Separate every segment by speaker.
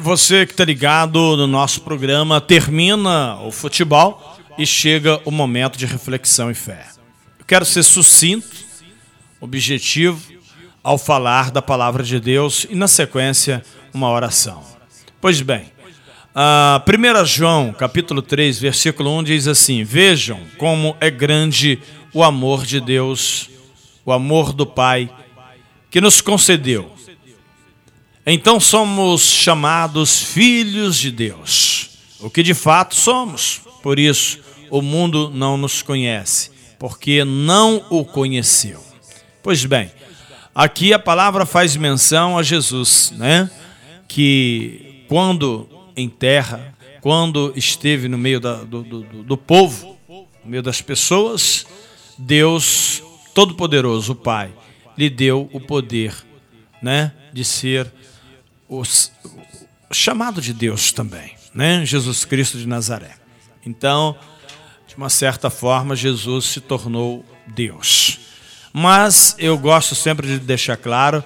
Speaker 1: você que está ligado no nosso programa, termina o futebol e chega o momento de reflexão e fé. Eu quero ser sucinto, objetivo, ao falar da palavra de Deus e, na sequência, uma oração. Pois bem, a 1 João, capítulo 3, versículo 1 diz assim: Vejam como é grande o amor de Deus, o amor do Pai, que nos concedeu. Então somos chamados filhos de Deus, o que de fato somos. Por isso, o mundo não nos conhece, porque não o conheceu. Pois bem, aqui a palavra faz menção a Jesus, né? Que quando em terra, quando esteve no meio da, do, do, do povo, no meio das pessoas, Deus Todo-Poderoso, o Pai, lhe deu o poder né, de ser o, chamado de Deus também, né? Jesus Cristo de Nazaré. Então, de uma certa forma, Jesus se tornou Deus. Mas eu gosto sempre de deixar claro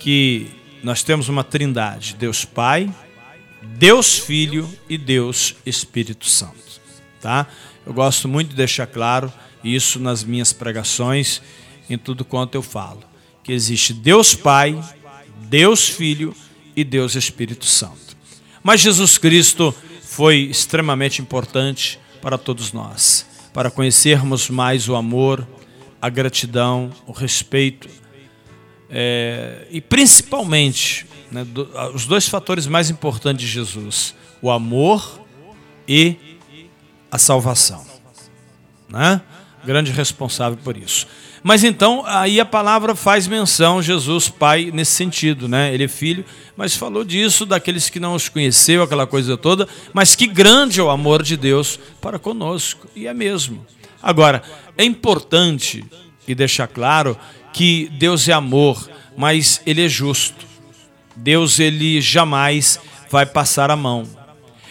Speaker 1: que nós temos uma trindade: Deus Pai, Deus Filho e Deus Espírito Santo. Tá? Eu gosto muito de deixar claro isso nas minhas pregações, em tudo quanto eu falo. Que existe Deus Pai, Deus Filho e Deus Espírito Santo. Mas Jesus Cristo foi extremamente importante para todos nós, para conhecermos mais o amor, a gratidão, o respeito é, e principalmente né, do, os dois fatores mais importantes de Jesus: o amor e a salvação. Né? Grande responsável por isso. Mas então, aí a palavra faz menção, Jesus, Pai, nesse sentido, né? Ele é filho, mas falou disso, daqueles que não os conheceu, aquela coisa toda, mas que grande é o amor de Deus para conosco, e é mesmo. Agora, é importante e deixar claro que Deus é amor, mas Ele é justo. Deus ele jamais vai passar a mão.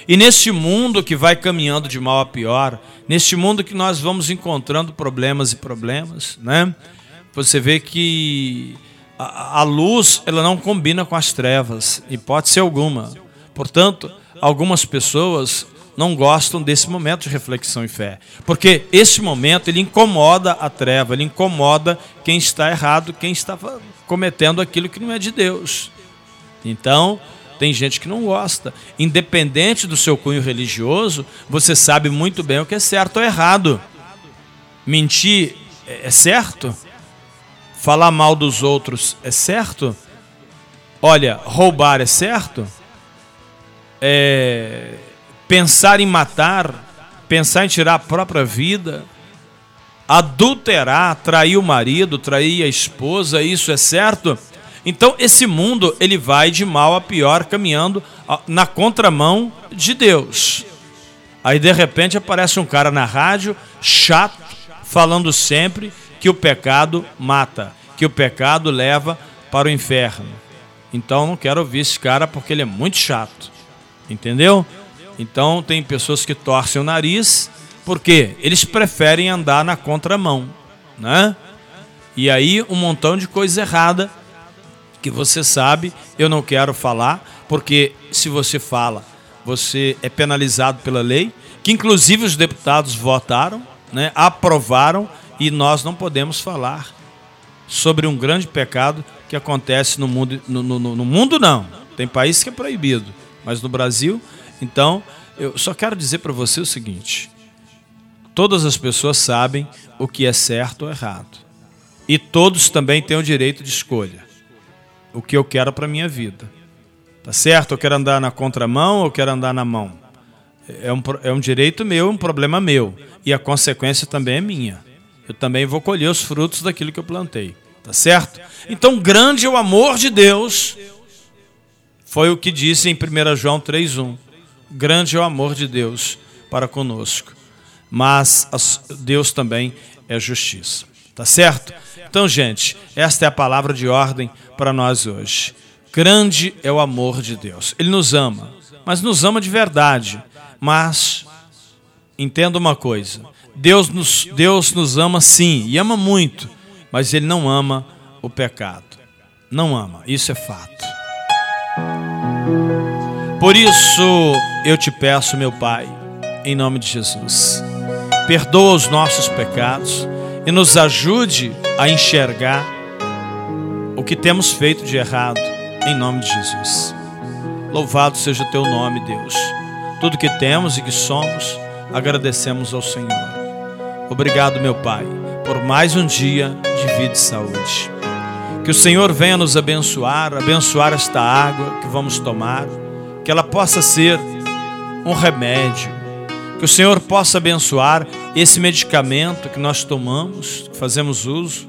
Speaker 1: E neste mundo que vai caminhando de mal a pior, neste mundo que nós vamos encontrando problemas e problemas, né? Você vê que a, a luz ela não combina com as trevas, hipótese alguma. Portanto, algumas pessoas não gostam desse momento de reflexão e fé, porque esse momento ele incomoda a treva, ele incomoda quem está errado, quem está cometendo aquilo que não é de Deus. Então, tem gente que não gosta. Independente do seu cunho religioso, você sabe muito bem o que é certo ou errado. Mentir é certo? Falar mal dos outros é certo? Olha, roubar é certo? É... Pensar em matar, pensar em tirar a própria vida, adulterar, trair o marido, trair a esposa, isso é certo? Então esse mundo ele vai de mal a pior caminhando na contramão de Deus. Aí de repente aparece um cara na rádio chato falando sempre que o pecado mata, que o pecado leva para o inferno. Então não quero ouvir esse cara porque ele é muito chato. Entendeu? Então tem pessoas que torcem o nariz porque eles preferem andar na contramão, né? E aí um montão de coisa errada que você sabe, eu não quero falar, porque se você fala, você é penalizado pela lei, que inclusive os deputados votaram, né, aprovaram, e nós não podemos falar sobre um grande pecado que acontece no mundo. No, no, no mundo, não. Tem país que é proibido, mas no Brasil. Então, eu só quero dizer para você o seguinte: todas as pessoas sabem o que é certo ou errado. E todos também têm o direito de escolha o que eu quero para minha vida. Tá certo? Eu quero andar na contramão ou eu quero andar na mão? É um, é um direito meu, um problema meu. E a consequência também é minha. Eu também vou colher os frutos daquilo que eu plantei. Tá certo? Então, grande é o amor de Deus. Foi o que disse em 1 João 3,1. Grande é o amor de Deus para conosco. Mas Deus também é justiça. Tá certo? Então, gente, esta é a palavra de ordem para nós hoje. Grande é o amor de Deus. Ele nos ama, mas nos ama de verdade. Mas entenda uma coisa: Deus nos, Deus nos ama sim, e ama muito, mas Ele não ama o pecado. Não ama, isso é fato. Por isso eu te peço, meu Pai, em nome de Jesus, perdoa os nossos pecados e nos ajude a enxergar o que temos feito de errado, em nome de Jesus. Louvado seja o teu nome, Deus. Tudo que temos e que somos, agradecemos ao Senhor. Obrigado, meu Pai, por mais um dia de vida e saúde. Que o Senhor venha nos abençoar, abençoar esta água que vamos tomar, que ela possa ser um remédio. Que o Senhor possa abençoar esse medicamento que nós tomamos, que fazemos uso.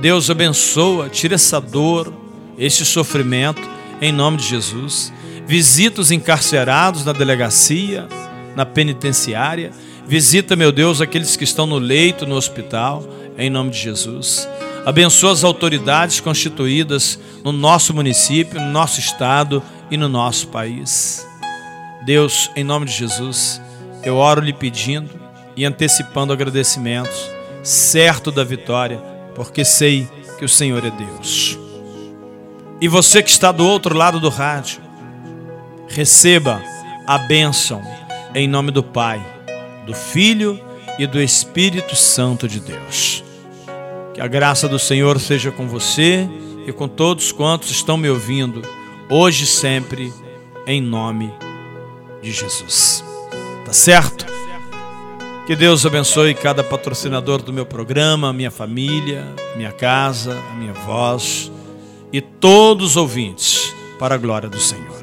Speaker 1: Deus abençoa, tira essa dor, esse sofrimento, em nome de Jesus. Visita os encarcerados na delegacia, na penitenciária. Visita, meu Deus, aqueles que estão no leito, no hospital, em nome de Jesus. Abençoa as autoridades constituídas no nosso município, no nosso estado e no nosso país. Deus, em nome de Jesus, eu oro lhe pedindo e antecipando agradecimentos, certo da vitória, porque sei que o Senhor é Deus. E você que está do outro lado do rádio, receba a bênção em nome do Pai, do Filho e do Espírito Santo de Deus. Que a graça do Senhor seja com você e com todos quantos estão me ouvindo, hoje e sempre, em nome de Jesus. Tá certo? Que Deus abençoe cada patrocinador do meu programa, minha família, minha casa, minha voz e todos os ouvintes, para a glória do Senhor.